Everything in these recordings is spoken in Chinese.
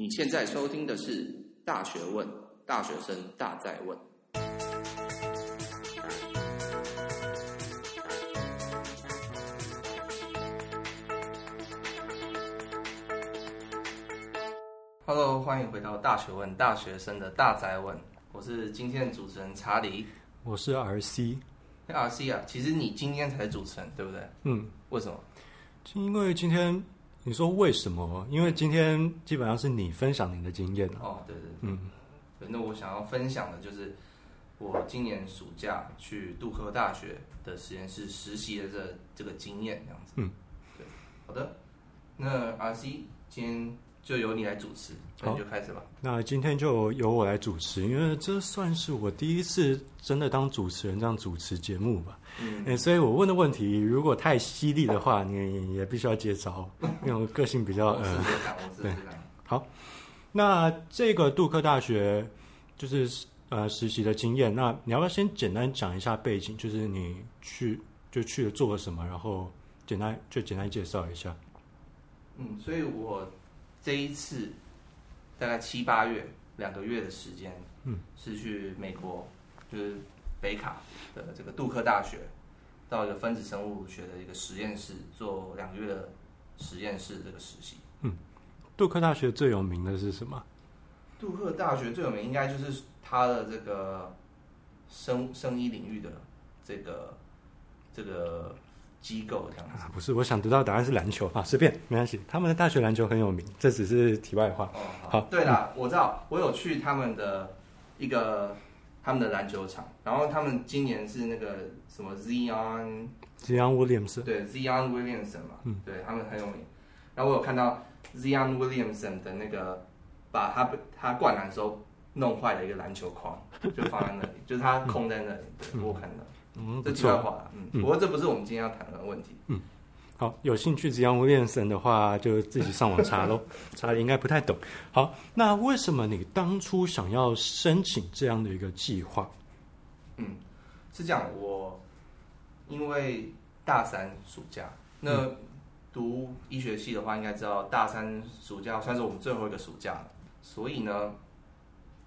你现在收听的是《大学问》，大学生大在问。Hello，欢迎回到《大学问》，大学生的大在问。我是今天的主持人查理，我是 RC。RC 啊，其实你今天才是主持人，对不对？嗯，为什么？因为今天。你说为什么？因为今天基本上是你分享你的经验哦，对对对，嗯，那我想要分享的就是我今年暑假去杜克大学的实验室实习的这这个经验，这样子。嗯，对，好的。那 RC 今天就由你来主持，那你就开始吧。那今天就由我来主持，因为这算是我第一次真的当主持人这样主持节目吧。嗯、欸，所以我问的问题如果太犀利的话，你也必须要接招，因为我个性比较呃，对，好。那这个杜克大学就是呃实习的经验，那你要不要先简单讲一下背景？就是你去就去了做了什么，然后简单就简单介绍一下。嗯，所以我这一次大概七八月两个月的时间，嗯，是去美国，就是。北卡的这个杜克大学，到一个分子生物学的一个实验室做两个月的实验室这个实习。嗯，杜克大学最有名的是什么？杜克大学最有名应该就是它的这个生生医领域的这个这个机构这样子。啊，不是，我想得到答案是篮球啊，随便没关系。他们的大学篮球很有名，这只是题外话。哦，好，好对啦，嗯，我知道，我有去他们的一个。他们的篮球场，然后他们今年是那个什么 Zion Zion Williamson，对 Zion Williamson 嘛，嗯，对他们很有名。然后我有看到 Zion Williamson 的那个把他他灌篮的时候弄坏的一个篮球框，就放在那里，就是他空在那里，对，我看到，嗯，这题外话了，嗯，不过这不是我们今天要谈的问题，嗯。好，有兴趣只要练神的话，就自己上网查喽。查理应该不太懂。好，那为什么你当初想要申请这样的一个计划？嗯，是这样，我因为大三暑假，那读医学系的话，应该知道大三暑假算是我们最后一个暑假了。所以呢，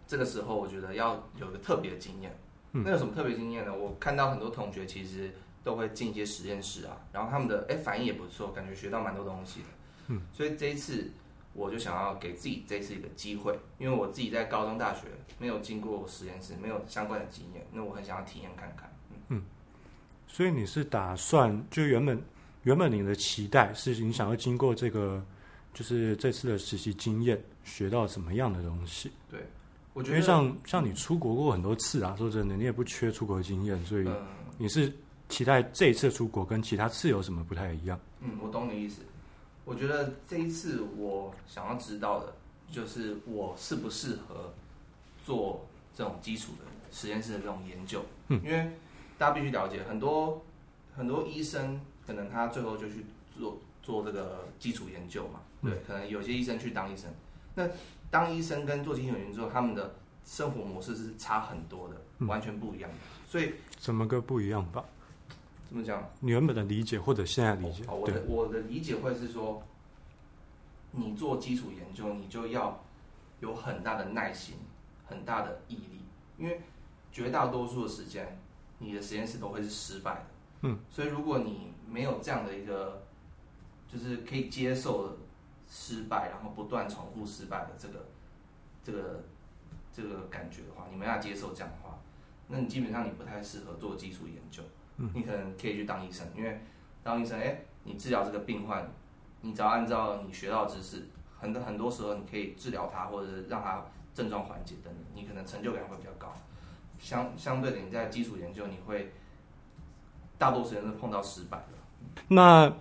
这个时候我觉得要有一个特别的经验。那有什么特别经验呢？我看到很多同学其实。都会进一些实验室啊，然后他们的哎反应也不错，感觉学到蛮多东西的。嗯，所以这一次我就想要给自己这一次一个机会，因为我自己在高中、大学没有经过实验室，没有相关的经验，那我很想要体验看看。嗯，嗯，所以你是打算就原本原本你的期待是你想要经过这个就是这次的实习经验，学到什么样的东西？对，我觉得因为像像你出国过很多次啊，说真的，你也不缺出国的经验，所以你是。期待这一次出国跟其他次有什么不太一样？嗯，我懂你意思。我觉得这一次我想要知道的，就是我适不适合做这种基础的实验室的这种研究。嗯，因为大家必须了解，很多很多医生可能他最后就去做做这个基础研究嘛。对，可能有些医生去当医生。那当医生跟做基础研究，他们的生活模式是差很多的，完全不一样的。所以怎么个不一样吧？怎么讲？你原本的理解或者现在理解？哦，我的我的理解会是说，你做基础研究，你就要有很大的耐心，很大的毅力，因为绝大多数的时间，你的实验室都会是失败的。嗯，所以如果你没有这样的一个，就是可以接受失败，然后不断重复失败的这个这个这个感觉的话，你没办法接受这样的话，那你基本上你不太适合做基础研究。你可能可以去当医生，因为当医生，哎，你治疗这个病患，你只要按照你学到的知识，很多很多时候你可以治疗他，或者是让他症状缓解等等，你可能成就感会比较高。相相对的，你在基础研究，你会大多时间是碰到失败的。那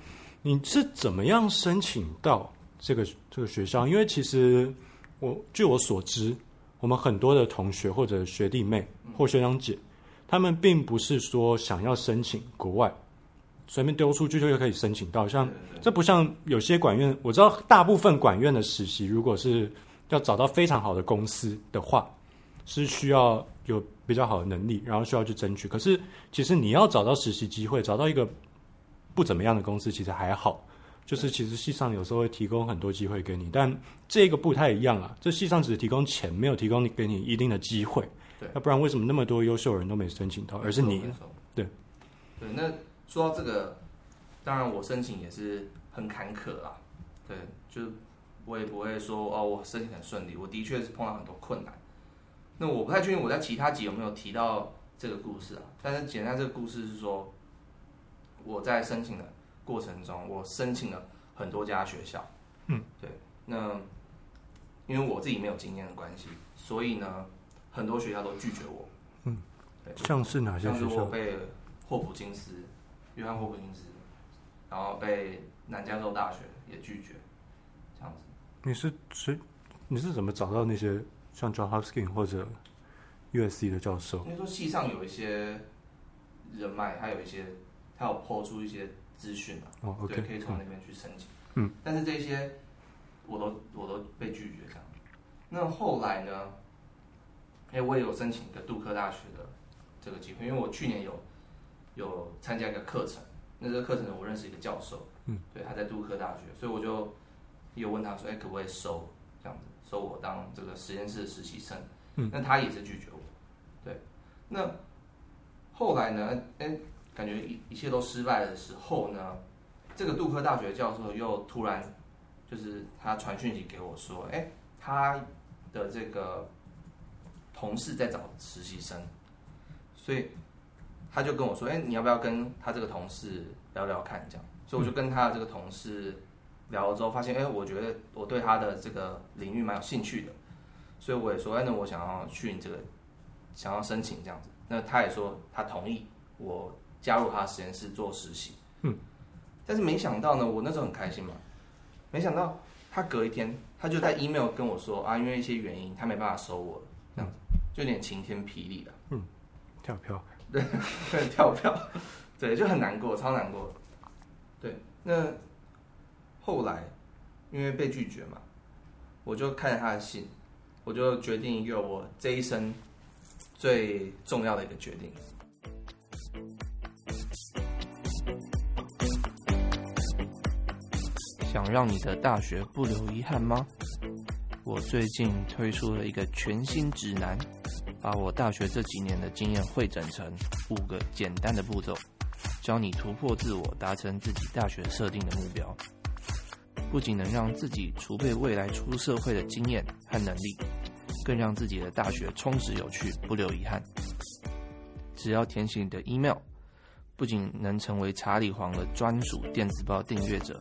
你是怎么样申请到这个这个学校？因为其实我据我所知，我们很多的同学或者学弟妹或学长姐。他们并不是说想要申请国外，随便丢出去就可以申请到。像这不像有些管院，我知道大部分管院的实习，如果是要找到非常好的公司的话，是需要有比较好的能力，然后需要去争取。可是其实你要找到实习机会，找到一个不怎么样的公司，其实还好，就是其实系上有时候会提供很多机会给你，但这个不太一样啊。这系上只提供钱，没有提供你给你一定的机会。对，要不然为什么那么多优秀人都没申请到，而是你？对，对。那说到这个，当然我申请也是很坎坷啊。对，就我也不会说哦，我申请很顺利。我的确是碰到很多困难。那我不太确定我在其他集有没有提到这个故事啊？但是简单这个故事是说，我在申请的过程中，我申请了很多家学校。嗯，对。那因为我自己没有经验的关系，所以呢。很多学校都拒绝我，嗯，像是哪些学校？像是我被霍普金斯、约翰霍普金斯，然后被南加州大学也拒绝，这样子。你是谁？你是怎么找到那些像 John Hopkins 或者 USC 的教授？因为说系上有一些人脉，还有一些，他有抛出一些资讯啊，哦，OK，对，可以从那边去申请。嗯，但是这些我都我都被拒绝这样。那后来呢？哎，我也有申请一个杜克大学的这个机会，因为我去年有有参加一个课程，那这个课程呢，我认识一个教授，嗯，对，他在杜克大学，所以我就有问他说，哎，可不可以收？这样子，收我当这个实验室的实习生？嗯，那他也是拒绝我，对，那后来呢，哎，感觉一一切都失败的时候呢，这个杜克大学教授又突然就是他传讯息给我说，哎，他的这个。同事在找实习生，所以他就跟我说：“哎，你要不要跟他这个同事聊聊看？”这样，所以我就跟他的这个同事聊了之后，发现：“哎，我觉得我对他的这个领域蛮有兴趣的。”所以我也说：“哎，那我想要去你这个，想要申请这样子。”那他也说他同意我加入他实验室做实习。嗯，但是没想到呢，我那时候很开心嘛，没想到他隔一天他就在 email 跟我说：“啊，因为一些原因，他没办法收我了。”这样子。就有点晴天霹雳了，嗯，跳票，对，对，跳票，对，就很难过，超难过，对。那后来因为被拒绝嘛，我就看着他的信，我就决定一个我这一生最重要的一个决定。想让你的大学不留遗憾吗？我最近推出了一个全新指南。把我大学这几年的经验汇整成五个简单的步骤，教你突破自我，达成自己大学设定的目标。不仅能让自己储备未来出社会的经验和能力，更让自己的大学充实有趣，不留遗憾。只要填写你的 email，不仅能成为查理皇的专属电子报订阅者，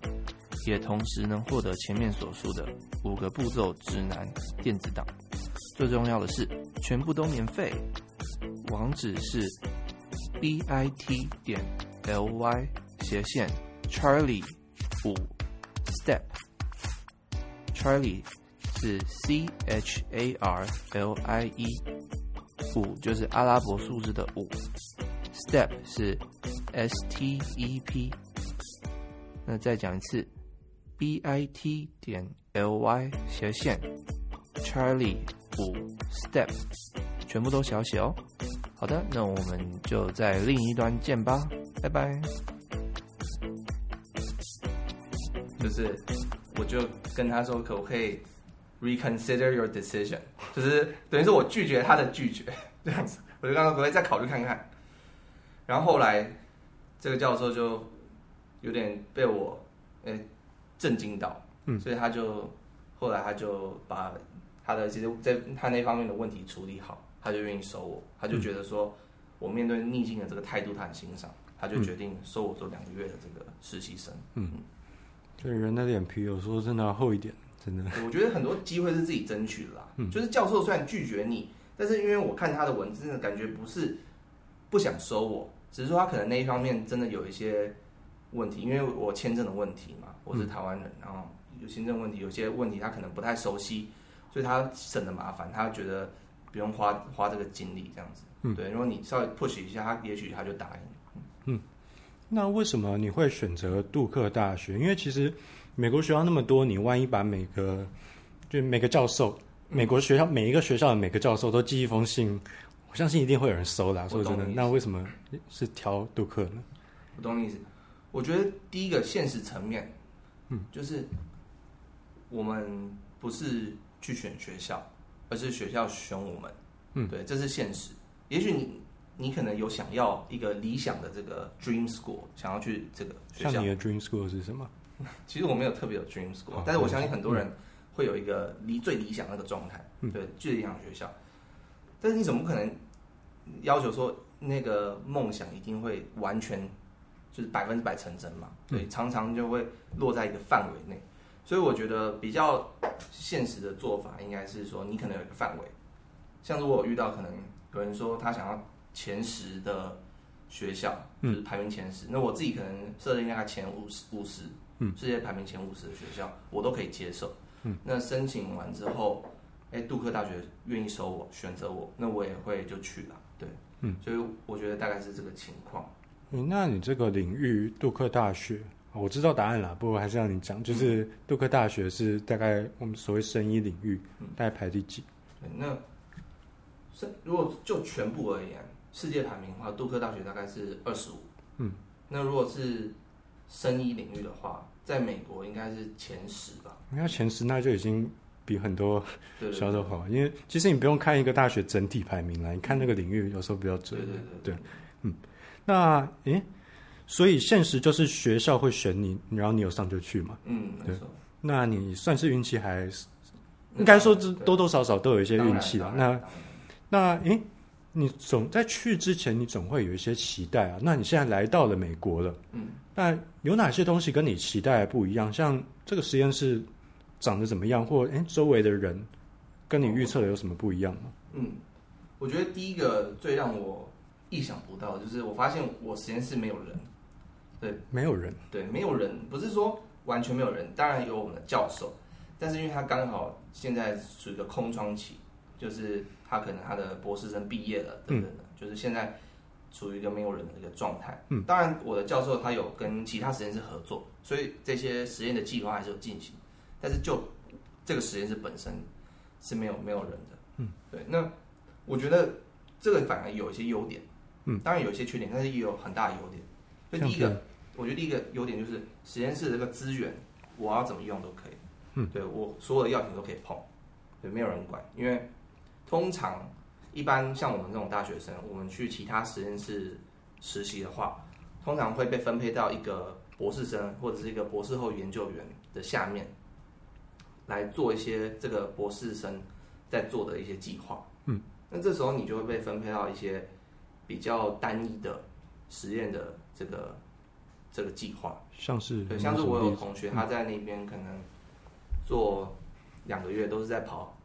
也同时能获得前面所述的五个步骤指南电子档。最重要的是，全部都免费。网址是 b i t 点 l y 斜线 Charlie 五 Step。Charlie 是 C H A R L I E，五就是阿拉伯数字的五，Step 是 S T E P。那再讲一次，b i t 点 l y 斜线 Charlie。五 step 全部都小写哦。好的，那我们就在另一端见吧，拜拜。就是，我就跟他说，可不可以 reconsider your decision？就是等于是我拒绝他的拒绝，这样子。我就刚刚可不可以再考虑看看？然后后来这个教授就有点被我诶震惊到，嗯，所以他就后来他就把。他的其实在他那方面的问题处理好，他就愿意收我。他就觉得说，我面对逆境的这个态度，他很欣赏，他就决定收我做两个月的这个实习生。嗯，这人的脸皮有时候真的要厚一点，真的。我觉得很多机会是自己争取的啦。嗯，就是教授虽然拒绝你，但是因为我看他的文字，真的感觉不是不想收我，只是说他可能那一方面真的有一些问题，因为我签证的问题嘛，我是台湾人，然后有签证问题，有些问题他可能不太熟悉。所以他省得麻烦，他觉得不用花花这个精力这样子。嗯，对，如果你稍微 push 一下，他也许他就答应。嗯，那为什么你会选择杜克大学？因为其实美国学校那么多，你万一把每个就每个教授，美国学校每一个学校的每个教授都寄一封信，我相信一定会有人收的。说真的，那为什么是挑杜克呢？我懂你意思。我觉得第一个现实层面，嗯，就是我们不是去选学校，而是学校选我们。嗯，对，这是现实。也许你你可能有想要一个理想的这个 dream school，想要去这个学校。像你的 dream school 是什么？其实我没有特别有 dream school，、哦、但是我相信很多人会有一个理最理想的那个状态，嗯、对，最理想的学校。但是你怎么可能要求说那个梦想一定会完全就是百分之百成真嘛？对，嗯、常常就会落在一个范围内。所以我觉得比较现实的做法应该是说，你可能有一个范围。像如果我遇到可能有人说他想要前十的学校，就是排名前十，嗯、那我自己可能设定大概前五十五十。嗯，世界排名前五十的学校，我都可以接受。嗯，那申请完之后，哎，杜克大学愿意收我，选择我，那我也会就去了。对，嗯，所以我觉得大概是这个情况。嗯，那你这个领域，杜克大学，我知道答案了，不过还是让你讲，就是杜克大学是大概我们所谓生医领域，嗯，大概排第几？对，那是如果就全部而言，世界排名的话，杜克大学大概是二十五。嗯，那如果是生医领域的话，在美国应该是前十吧？应该前十，那就已经比很多学校都好。对对对，因为其实你不用看一个大学整体排名了，你看那个领域有时候比较准。对对对，对，对，嗯。那诶，所以现实就是学校会选你，然后你有上就去嘛？嗯，没错。那你算是运气还是？应该说这多多少少都有一些运气了。那那诶，你总在去之前，你总会有一些期待啊。那你现在来到了美国了，嗯。那有哪些东西跟你期待不一样？像这个实验室长得怎么样，或诶周围的人跟你预测的有什么不一样吗？嗯，我觉得第一个最让我意想不到，就是我发现我实验室没有人。对，没有人。对，没有人，不是说完全没有人，当然有我们的教授，但是因为他刚好现在处于一个空窗期，就是他可能他的博士生毕业了等等的，嗯、就是现在。处于一个没有人的一个状态。嗯，当然，我的教授他有跟其他实验室合作，所以这些实验的计划还是有进行。但是就这个实验室本身是没有没有人的。嗯，对。那我觉得这个反而有一些优点。嗯，当然有一些缺点，但是也有很大的优点。所以第一个，我觉得第一个优点就是实验室的这个资源，我要怎么用都可以。嗯，对，我所有的药品都可以碰，对，没有人管，因为通常。一般像我们这种大学生，我们去其他实验室实习的话，通常会被分配到一个博士生或者是一个博士后研究员的下面，来做一些这个博士生在做的一些计划。嗯，那这时候你就会被分配到一些比较单一的实验的这个这个计划，像是对，像是我有同学他在那边可能做两个月都是在跑。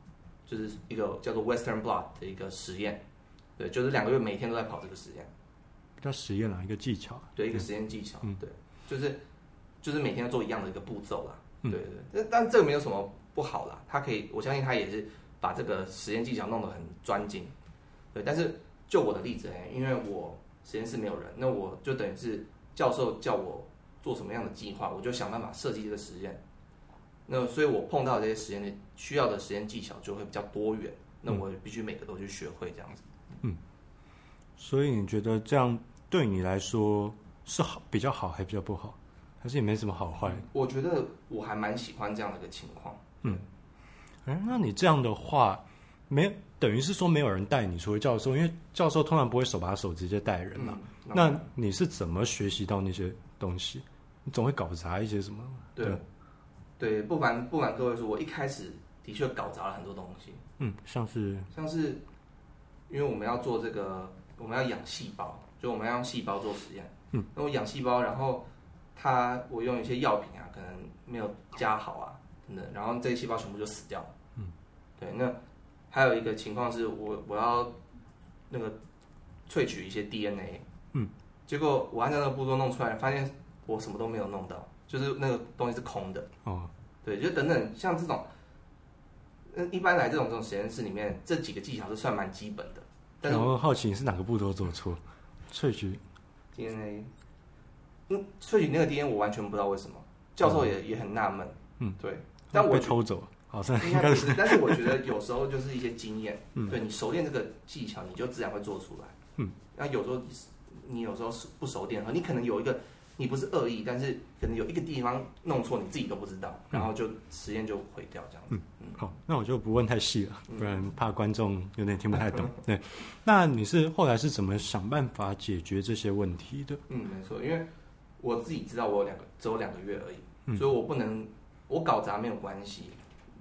就是一个叫做 Western Blot 的一个实验，对，就是两个月每天都在跑这个实验，叫实验啦，一个技巧，对，一个实验技巧，嗯、对，就是就是每天要做一样的一个步骤啦，嗯、对对，但但这个没有什么不好啦，他可以，我相信他也是把这个实验技巧弄得很专精，对，但是就我的例子哎，因为我实验室没有人，那我就等于是教授叫我做什么样的计划，我就想办法设计这个实验。那所以，我碰到这些实验的需要的实验技巧就会比较多元。那我必须每个都去学会这样子。嗯，所以你觉得这样对你来说是好比较好，还比较不好，还是也没什么好坏？我觉得我还蛮喜欢这样的一个情况。嗯，哎，那你这样的话，没等于是说没有人带你，除了教授，因为教授通常不会手把手直接带人嘛。嗯，那你是怎么学习到那些东西？你总会搞砸一些什么？对。对对，不瞒不瞒各位说，我一开始的确搞砸了很多东西。嗯，像是像是，因为我们要做这个，我们要养细胞，就我们要用细胞做实验。嗯，那我养细胞，然后它我用一些药品啊，可能没有加好啊，等等，然后这些细胞全部就死掉了。嗯，对，那还有一个情况是我我要那个萃取一些 DNA。嗯，结果我按照那个步骤弄出来，发现我什么都没有弄到。就是那个东西是空的哦，对，就等等，像这种，那一般来这种这种实验室里面，这几个技巧是算蛮基本的。但是我好奇你是哪个步骤做错？萃取 DNA，嗯，萃取那个 DNA 我完全不知道为什么，教授也、哦、也很纳闷，嗯，对，但我被偷走，好像应该不是，但是我觉得有时候就是一些经验，嗯，对你熟练这个技巧，你就自然会做出来，嗯，那有时候你有时候是不熟练，和你可能有一个。你不是恶意，但是可能有一个地方弄错，你自己都不知道，然后就实验就毁掉这样子。嗯，嗯好，那我就不问太细了，不然怕观众有点听不太懂。对，那你是后来是怎么想办法解决这些问题的？嗯，没错，因为我自己知道我有两个只有两个月而已，嗯、所以我不能我搞砸没有关系，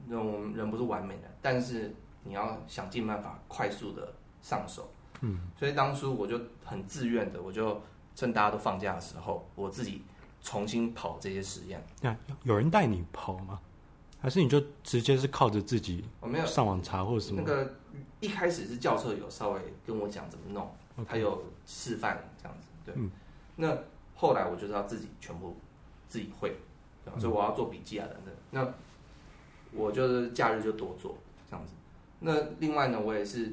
那我们人不是完美的，但是你要想尽办法快速的上手。嗯，所以当初我就很自愿的，我就。趁大家都放假的时候，我自己重新跑这些实验。那有人带你跑吗？还是你就直接是靠着自己？我没有上网查或者什么。那个一开始是教授有稍微跟我讲怎么弄，Okay. 他有示范这样子。对，嗯、那后来我就是要自己全部自己会，所以我要做笔记啊等等。那我就是假日就多做这样子。那另外呢，我也是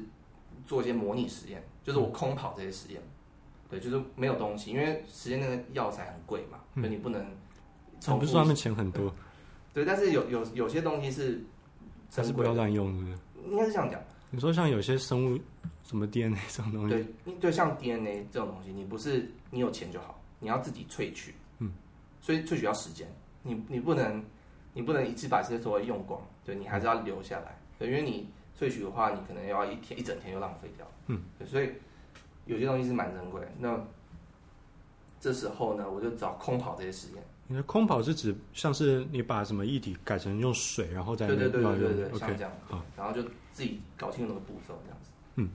做一些模拟实验，就是我空跑这些实验。嗯对，就是没有东西，因为实验那个药材很贵嘛，所以你不能。我不是说他们钱很多。对，但是有有有些东西是，还是不要乱用，是不是？应该是这样讲。你说像有些生物，什么 DNA 这种东西，对，对，像 DNA 这种东西，你不是你有钱就好，你要自己萃取。嗯。所以萃取要时间，你你不能你不能一次把这些东西用光，对，你还是要留下来。对，因为你萃取的话，你可能要一天一整天就浪费掉。嗯。对，所以。有些东西是蛮珍贵的，那这时候呢，我就找空跑这些实验。你的空跑是指像是你把什么液体改成用水，然后再对对对对对对，像这样，好，然后就自己搞清楚那个步骤这样子。嗯，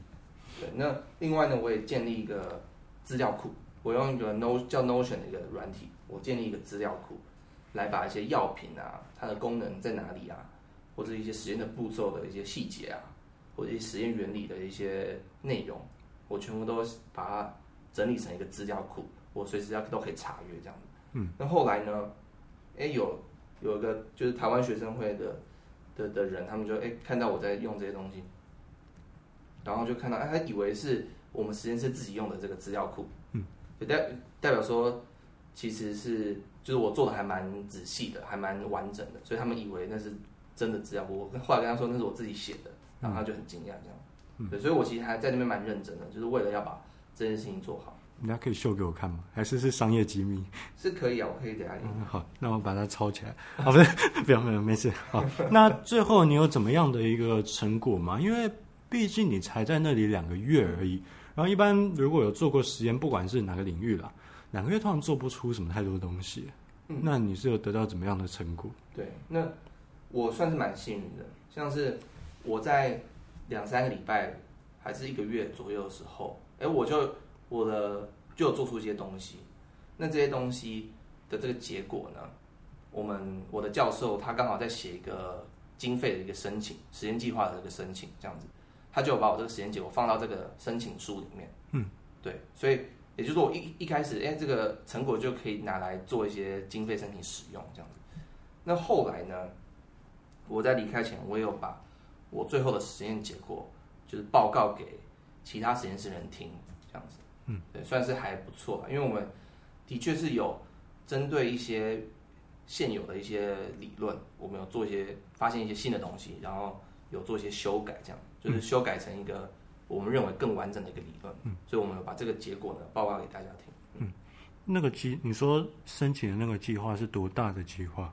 对。那另外呢，我也建立一个资料库，我用一个 No 叫 Notion 的一个软体，我建立一个资料库，来把一些药品啊，它的功能在哪里啊，或者一些实验的步骤的一些细节啊，或者一些实验原理的一些内容。我全部都把它整理成一个资料库，我随时要都可以查阅这样子。嗯，那后来呢？哎、欸，有有一个就是台湾学生会的的的人，他们就哎、欸、看到我在用这些东西，然后就看到哎、欸，他以为是我们实验室自己用的这个资料库。嗯，就代代表说其实是就是我做的还蛮仔细的，还蛮完整的，所以他们以为那是真的资料库。我后来跟他说那是我自己写的，然后他就很惊讶这样。嗯、对，所以我其实还在那边蛮认真的，就是为了要把这件事情做好。人家可以秀给我看吗？还是是商业机密？是可以啊，我可以给他、嗯。好，那我把它抄起来。好，不是，不要，没有，没事。好，那最后你有怎么样的一个成果吗？因为毕竟你才在那里两个月而已。然后一般如果有做过实验，不管是哪个领域啦，两个月通常做不出什么太多东西。嗯，那你是有得到怎么样的成果？对，那我算是蛮幸运的，像是我在。两三个礼拜还是一个月左右的时候，哎，我就我的就有做出一些东西。那这些东西的这个结果呢，我们我的教授他刚好在写一个经费的一个申请，实验计划的一个申请，这样子，他就把我这个实验结果放到这个申请书里面。嗯，对，所以也就是说我一一开始，哎，这个成果就可以拿来做一些经费申请使用，这样子。那后来呢，我在离开前，我也有把。我最后的实验结果就是报告给其他实验室人听，这样子，嗯，对，算是还不错。因为我们的确是有针对一些现有的一些理论，我们有做一些发现一些新的东西，然后有做一些修改，这样就是修改成一个我们认为更完整的一个理论。嗯，所以我们有把这个结果呢报告给大家听。嗯，那个计你说申请的那个计划是多大的计划？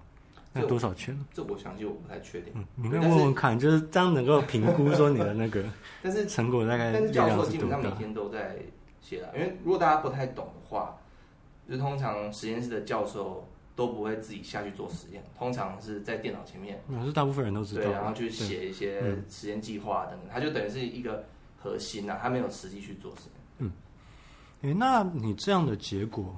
那多少钱？这我想就我不太确定。嗯，你可以问问看，就是这样能够评估说你的那个，但是成果大概但是教授基本上每天都在写了，因为如果大家不太懂的话，就通常实验室的教授都不会自己下去做实验，通常是在电脑前面。可是大部分人都知道。对，然后去写一些实验计划等等，他就等于是一个核心呐，他没有实际去做实验。嗯，哎，那你这样的结果，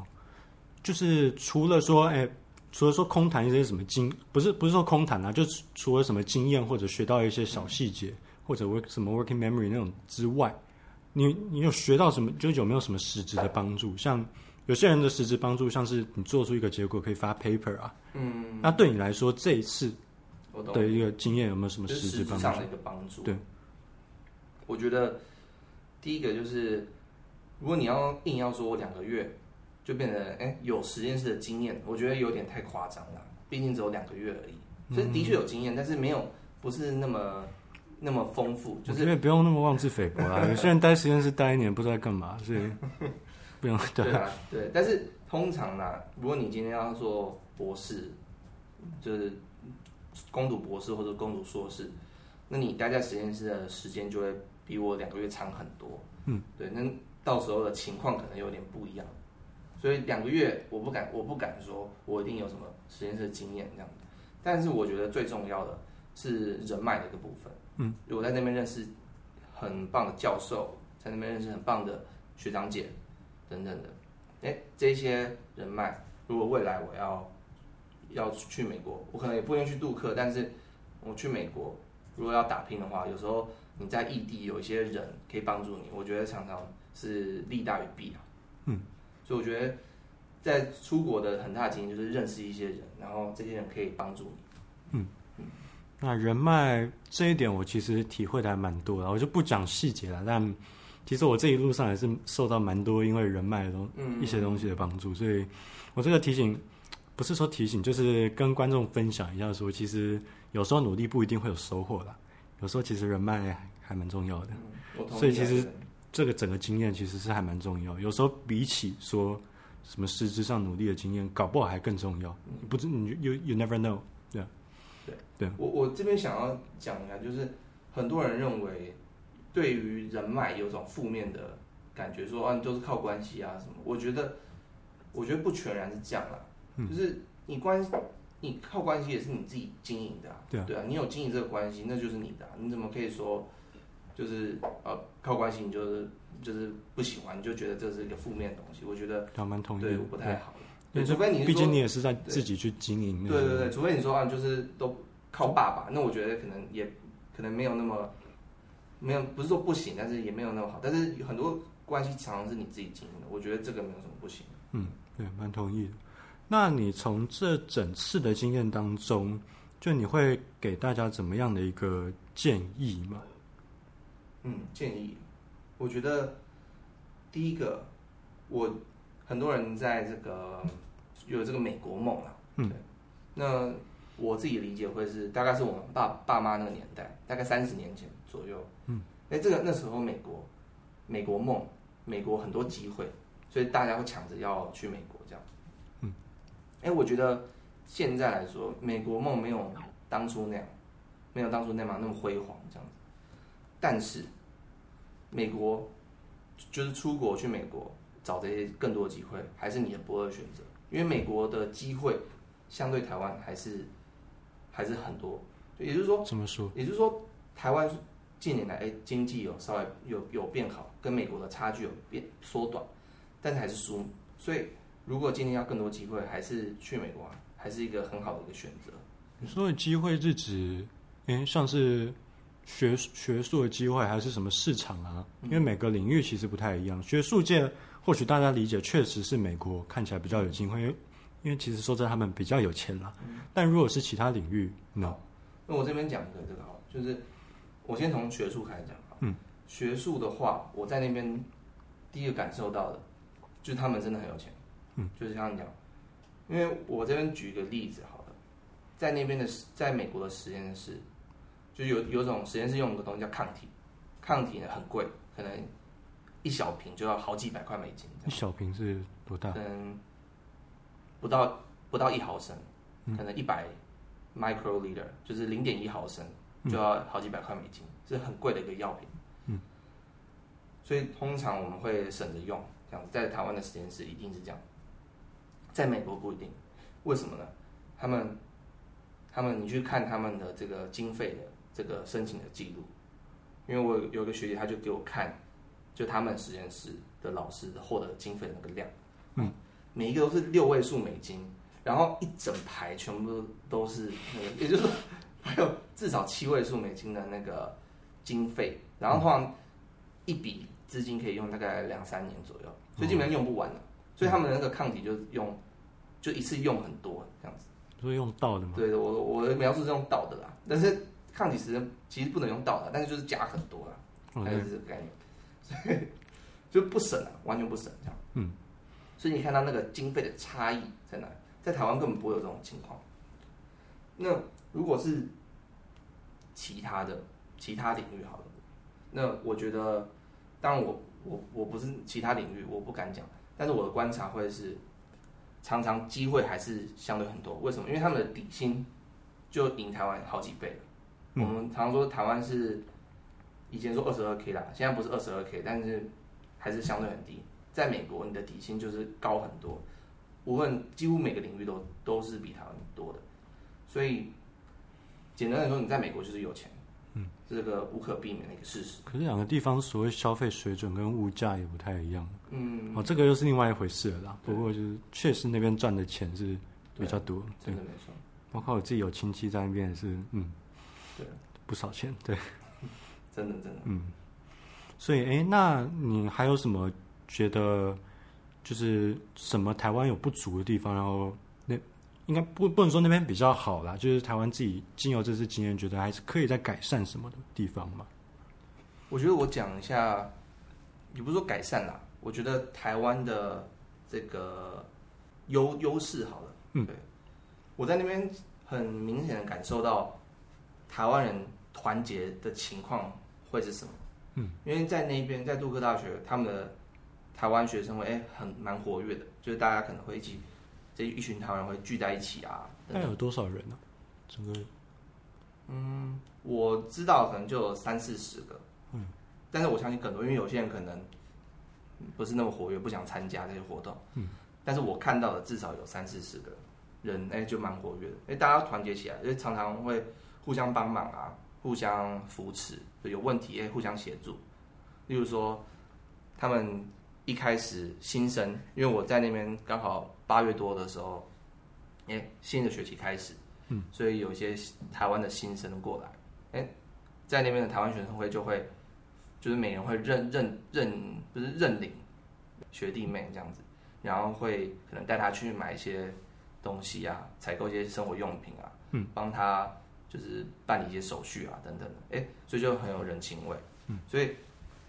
就是除了说，哎。除了说空谈一些什么经，不是不是说空谈啊，就除了什么经验或者学到一些小细节，嗯、或者 work 什么 working memory 那种之外，你你有学到什么？就有没有什么实质的帮助？像有些人的实质帮助，像是你做出一个结果可以发 paper 啊，嗯，那对你来说这一次的一个经验有没有什么实质帮助？上的一个帮助？对，我觉得第一个就是，如果你要硬要说两个月。就变成哎、欸，有实验室的经验，我觉得有点太夸张了。毕竟只有两个月而已，所以的确有经验，但是没有不是那么那么丰富。就是因为不用那么妄自菲薄啦。有些人待实验室待一年，不知道在干嘛，所以 不用对。对啊，对。但是通常呢，如果你今天要做博士，就是攻读博士或者攻读硕士，那你待在实验室的时间就会比我两个月长很多。嗯，对，那到时候的情况可能有点不一样。所以两个月我不敢，我不敢说我一定有什么实验室经验这样。但是我觉得最重要的是人脉的一个部分。嗯，如果在那边认识很棒的教授，在那边认识很棒的学长姐等等的。哎，这些人脉，如果未来我要要去美国，我可能也不愿意去杜克，但是我去美国，如果要打拼的话，有时候你在异地有一些人可以帮助你，我觉得常常是利大于弊啊。嗯，所以我觉得在出国的很大的经验就是认识一些人，然后这些人可以帮助你。嗯嗯，那人脉这一点我其实体会的还蛮多的，我就不讲细节了，但。其实我这一路上也是受到蛮多因为人脉的东一些东西的帮助，所以我这个提醒不是说提醒，就是跟观众分享一下，说其实有时候努力不一定会有收获啦，有时候其实人脉还蛮重要的。所以其实这个整个经验其实是还蛮重要，有时候比起说什么实质上努力的经验，搞不好还更重要。不是你 you you never know，对对对。我我这边想要讲一下，就是很多人认为。对于人脉有种负面的感觉，说啊，你都是靠关系啊什么？我觉得，我觉得不全然是这样啦，嗯、就是你关系，你靠关系也是你自己经营的啊，对啊，对啊，你有经营这个关系，那就是你的啊，你怎么可以说，就是呃靠关系你就是就是不喜欢，你就觉得这是一个负面的东西？我觉得还蛮同意，对，不太好。对，除非你毕竟你也是在自己去经营，对对对，除非你说啊，就是都靠爸爸，那我觉得可能也可能没有那么。没有，不是说不行，但是也没有那么好。但是很多关系常常是你自己经营的，我觉得这个没有什么不行。嗯，对，蛮同意的。那你从这整次的经验当中，就你会给大家怎么样的一个建议吗？嗯，建议，我觉得第一个，我很多人在这个有这个美国梦啊。嗯，那我自己理解会是大概是我们爸爸妈那个年代，大概三十年前左右。嗯，哎，这个那时候美国，美国梦，美国很多机会，所以大家会抢着要去美国哎，我觉得现在来说，美国梦没有当初那样，没有当初那么那么辉煌这样子。但是，美国就是出国去美国找这些更多的机会，还是你的不二选择。因为美国的机会相对台湾还是还是很多，也就是说，怎么说？也就是说，台湾。近年来，哎，经济有稍微有有变好，跟美国的差距有变缩短，但是还是输。所以，如果今天要更多机会，还是去美国，还是一个很好的一个选择。你说的机会是指，哎，像是学学术的机会，还是什么市场啊？因为每个领域其实不太一样。学术界或许大家理解确实是美国看起来比较有机会，因为因为其实说真的，他们比较有钱啦。但如果是其他领域，no。那我这边讲的这个好，就是。我先从学术开始讲啊。嗯，学术的话，我在那边第一个感受到的，就是他们真的很有钱。嗯，就是像你讲，因为我这边举一个例子好了，在那边的，在美国的实验室，就有有种实验室用的东西叫抗体，抗体呢很贵，可能一小瓶就要好几百块美金。一小瓶是多大？可能不到不到一毫升，可能一百 microliter，就是零点一毫升。就要好几百块美金，是很贵的一个药品。嗯，所以通常我们会省着用，这样子在台湾的实验室一定是这样，在美国不一定，为什么呢？他们，他们你去看他们的这个经费的这个申请的记录，因为我有个学姐，她就给我看，就他们实验室的老师获得经费的那个量，嗯，每一个都是六位数美金，然后一整排全部都都是那个，也就是说。还有至少七位数美金的那个经费，然后通常一笔资金可以用大概两三年左右，所以基本上用不完的。所以他们的那个抗体就用，就一次用很多这样子。所以用倒的吗？对的，我我的描述是用倒的啦。但是抗体实其实不能用倒的，但是就是加很多啦，还是这个概念。所以就不省了，完全不省这样。嗯。所以你看到那个经费的差异在哪？在台湾根本不会有这种情况。那。如果是其他的其他领域好了，那我觉得，当然我我我不是其他领域，我不敢讲，但是我的观察会是，常常机会还是相对很多。为什么？因为他们的底薪就赢台湾好几倍了。嗯、我们常说台湾是以前说二十二 k 啦，现在不是二十二 k，但是还是相对很低。在美国，你的底薪就是高很多，无论几乎每个领域都都是比台湾多的。所以简单来说，你在美国就是有钱。嗯，这个无可避免的一个事实。可是两个地方所谓消费水准跟物价也不太一样。嗯，哦，这个又是另外一回事了啦。不过就是确实那边赚的钱是比较多，真的没错。包括我自己有亲戚在那边也是，嗯，对，不少钱，对，真的真的，嗯。所以，哎，那你还有什么觉得就是什么台湾有不足的地方？然后那。应该不不能说那边比较好啦，就是台湾自己经由这次经验，觉得还是可以再改善什么的地方嘛。我觉得我讲一下，也不是说改善啦，我觉得台湾的这个优优势好了，嗯，对，我在那边很明显的感受到台湾人团结的情况会是什么，嗯，因为在那边在杜克大学，他们的台湾学生会哎很蛮活跃的，就是大家可能会一起。这一群台湾人会聚在一起啊？那有多少人呢？整个，嗯，我知道可能就有三四十个，嗯，但是我相信更多，因为有些人可能不是那么活跃，不想参加这些活动，嗯，但是我看到的至少有三四十个人，哎，就蛮活跃的，哎，大家团结起来，因为常常会互相帮忙啊，互相扶持，有问题哎，互相协助，例如说他们。一开始新生，因为我在那边刚好八月多的时候，哎，新的学期开始，嗯，所以有一些台湾的新生过来，哎，在那边的台湾学生会就会，就是每年会认认认，不是认领学弟妹这样子，然后会可能带他去买一些东西啊，采购一些生活用品啊，嗯，帮他就是办理一些手续啊等等的，哎，所以就很有人情味，嗯，所以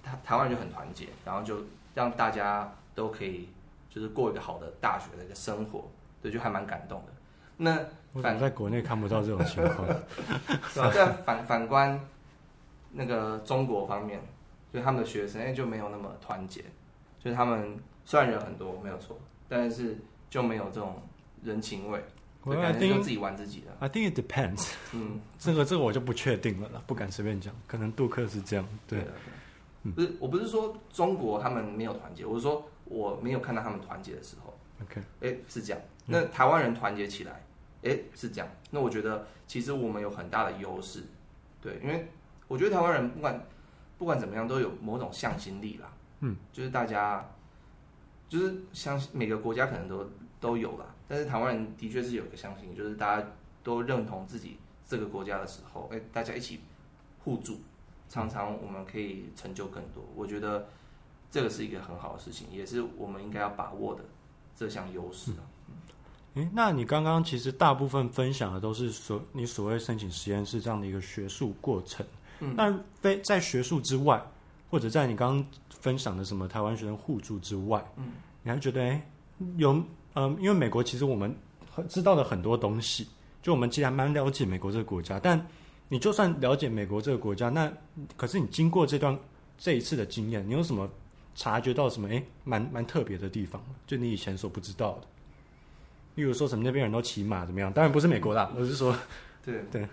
台台湾人就很团结，然后就。让大家都可以就是过一个好的大学的一个生活，对，就还蛮感动的。那反在国内看不到这种情况，是吧？但反反观那个中国方面，就他们的学生哎就没有那么团结，就是他们虽然人很多没有错，但是就没有这种人情味，就感觉就自己玩自己的。I think it depends。嗯，这个这个我就不确定了啦，不敢随便讲，可能杜克是这样，对。对不是，我不是说中国他们没有团结，我是说我没有看到他们团结的时候。OK，哎，是这样。那台湾人团结起来，哎，是这样。那我觉得其实我们有很大的优势，对，因为我觉得台湾人不管不管怎么样都有某种向心力啦。嗯，就是大家就是相信每个国家可能都都有啦，但是台湾人的确是有个向心力，就是大家都认同自己这个国家的时候，哎，大家一起互助。常常我们可以成就更多，我觉得这个是一个很好的事情，也是我们应该要把握的这项优势啊。诶，那你刚刚其实大部分分享的都是所你所谓申请实验室这样的一个学术过程。嗯，那非在学术之外，或者在你刚刚分享的什么台湾学生互助之外，嗯，你还觉得诶有嗯，因为美国其实我们知道的很多东西，就我们其实还蛮了解美国这个国家，但。你就算了解美国这个国家，那可是你经过这段这一次的经验，你有什么察觉到什么？哎，蛮蛮特别的地方，就你以前所不知道的。例如说什么那边人都骑马怎么样？当然不是美国啦，我是说，对对，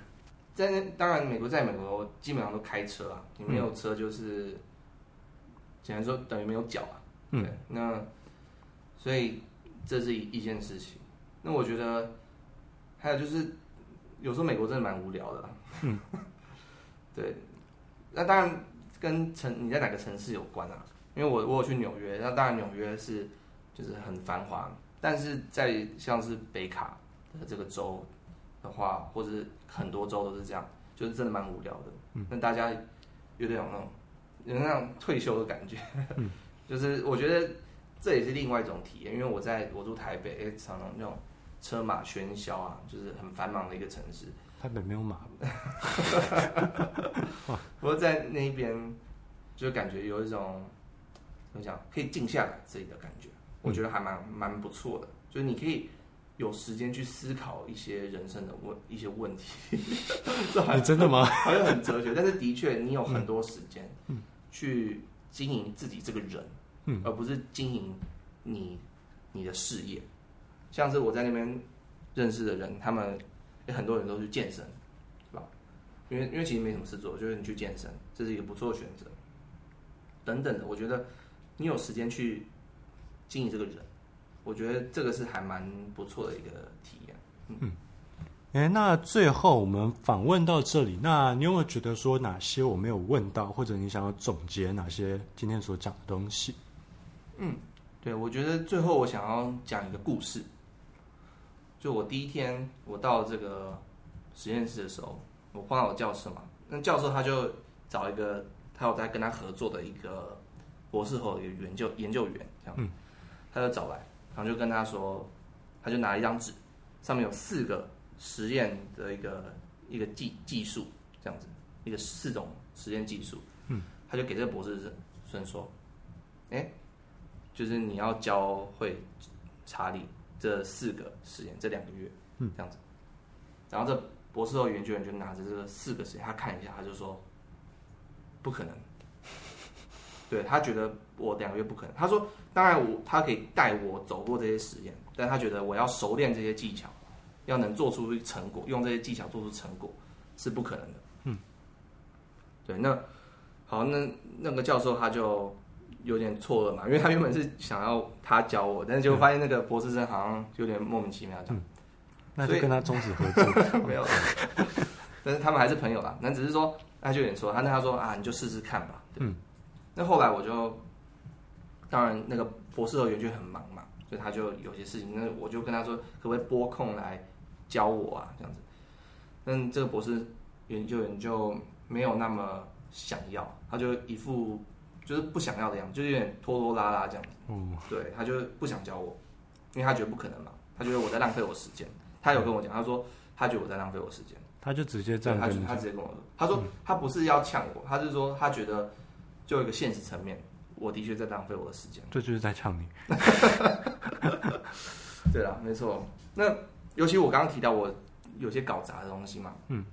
在那当然美国在美国基本上都开车啊，你没有车就是，简单说等于没有脚啊。嗯，那所以这是一一件事情。那我觉得还有就是。有时候美国真的蛮无聊的，嗯，对，那当然跟城你在哪个城市有关啊？因为我我有去纽约，那当然纽约是就是很繁华，但是在像是北卡的这个州的话，或者是很多州都是这样，就是真的蛮无聊的。嗯，那大家有点有那种有那种退休的感觉，嗯，就是我觉得这也是另外一种体验，因为我在我住台北，哎，常常那种。车马喧嚣啊，就是很繁忙的一个城市。台北没有马。不过在那边，就感觉有一种怎么讲，可以静下来自己的感觉。我觉得还蛮蛮不错的，就是你可以有时间去思考一些人生的问一些问题。你真的吗？好像很哲学，但是的确你有很多时间去经营自己这个人，而不是经营你你的事业。像是我在那边认识的人，他们也很多人都去健身，是吧？因为因为其实没什么事做，就是你去健身，这是一个不错的选择。等等的，我觉得你有时间去经营这个人，我觉得这个是还蛮不错的一个体验。嗯，哎、欸，那最后我们访问到这里，那你有没有觉得说哪些我没有问到，或者你想要总结哪些今天所讲的东西？嗯，对，我觉得最后我想要讲一个故事。就我第一天我到这个实验室的时候，我碰到我教授嘛，那教授他就找一个他有在跟他合作的一个博士后的一个研究研究员，这样，他就找来，然后就跟他说，他就拿了一张纸，上面有四个实验的一个一个技技术，这样子，一个四种实验技术，嗯，他就给这个博士生说，哎。就是你要教会查理这四个实验，这两个月，嗯，这样子。然后这博士后研究员就拿着这个四个实验，他看一下，他就说不可能。对，他觉得我两个月不可能。他说，当然我他可以带我走过这些实验，但他觉得我要熟练这些技巧，要能做出成果，用这些技巧做出成果是不可能的。嗯，对，那好，那那个教授他就。有点错愕嘛，因为他原本是想要他教我，但是就发现那个博士生好像有点莫名其妙这样，嗯、那就跟他终止合作 没有，但是他们还是朋友啦。那只是说他就有点错，他那他说啊，你就试试看吧。嗯，那后来我就，当然那个博士后研究很忙嘛，所以他就有些事情，那我就跟他说，可不可以拨空来教我啊？这样子，但这个博士研究员就没有那么想要，他就一副。就是不想要的样子，就是有点拖拖拉拉这样子。嗯，对，他就是不想教我，因为他觉得不可能嘛，他觉得我在浪费我时间。他有跟我讲，他说他觉得我在浪费我时间。他就直接这样他。他直接跟我说，他说他不是要呛我，他是说他觉得就一个现实层面，我的确在浪费我的时间。这就是在呛你。对啦，没错。那尤其我刚刚提到我有些搞砸的东西嘛，嗯，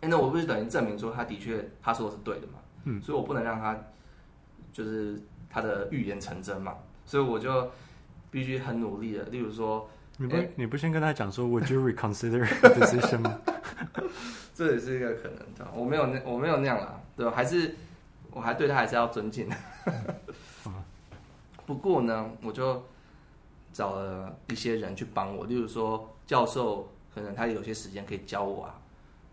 哎，那我不是等于证明说他的确他说的是对的嘛，嗯，所以我不能让他。就是他的预言成真嘛，所以我就必须很努力的。例如说，你不、欸、你不先跟他讲说，Would you reconsider the decision 吗？这也是一个可能的。我没有那我没有那样啦，对吧？还是我还对他还是要尊敬的。不过呢，我就找了一些人去帮我，例如说教授，可能他有些时间可以教我啊，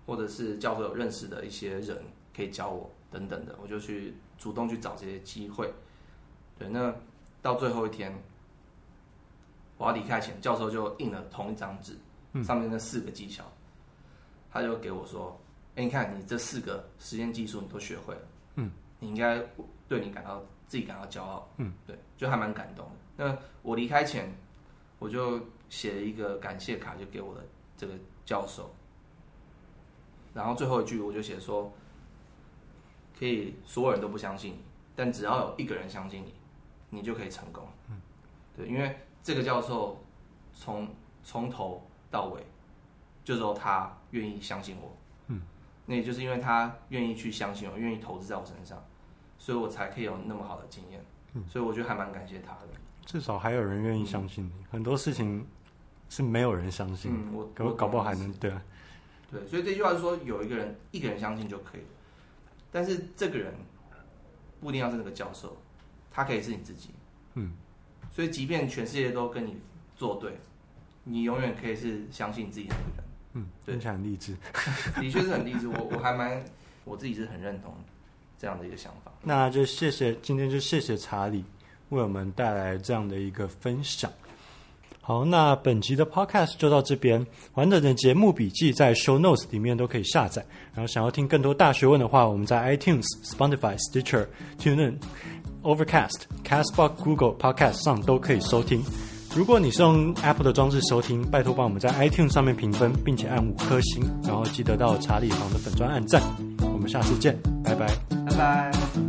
或者是教授有认识的一些人可以教我等等的，我就去。主动去找这些机会，对，那到最后一天，我要离开前，教授就印了同一张纸，上面那四个技巧，他就给我说：“哎，你看，你这四个实验技术你都学会了，嗯，你应该对你感到自己感到骄傲，嗯，对，就还蛮感动的。那我离开前，我就写了一个感谢卡，就给我的这个教授，然后最后一句我就写说。”可以，所有人都不相信你，但只要有一个人相信你，你就可以成功。嗯，对，因为这个教授从从头到尾，就只有他愿意相信我。嗯，那也就是因为他愿意去相信我，愿意投资在我身上，所以我才可以有那么好的经验。嗯，所以我觉得还蛮感谢他的。至少还有人愿意相信你，嗯，很多事情是没有人相信。嗯，我搞搞不好还能对啊。对，所以这句话是说，有一个人一个人相信就可以了。但是这个人不一定要是那个教授，他可以是你自己。嗯，所以即便全世界都跟你作对，你永远可以是相信自己的那个人。嗯，听起来很励志，的确是很励志。我我还蛮我自己是很认同这样的一个想法。那就谢谢今天就谢谢查理为我们带来这样的一个分享。好，那本集的 podcast 就到这边。完整的节目笔记在 show notes 里面都可以下载。然后想要听更多大学问的话，我们在 iTunes、Spotify、Stitcher、TuneIn、Overcast、Castbox、Google Podcast 上都可以收听。如果你是用 Apple 的装置收听，拜托帮我们在 iTunes 上面评分，并且按五颗星。然后记得到查理房的粉专按赞。我们下次见，拜拜，拜拜。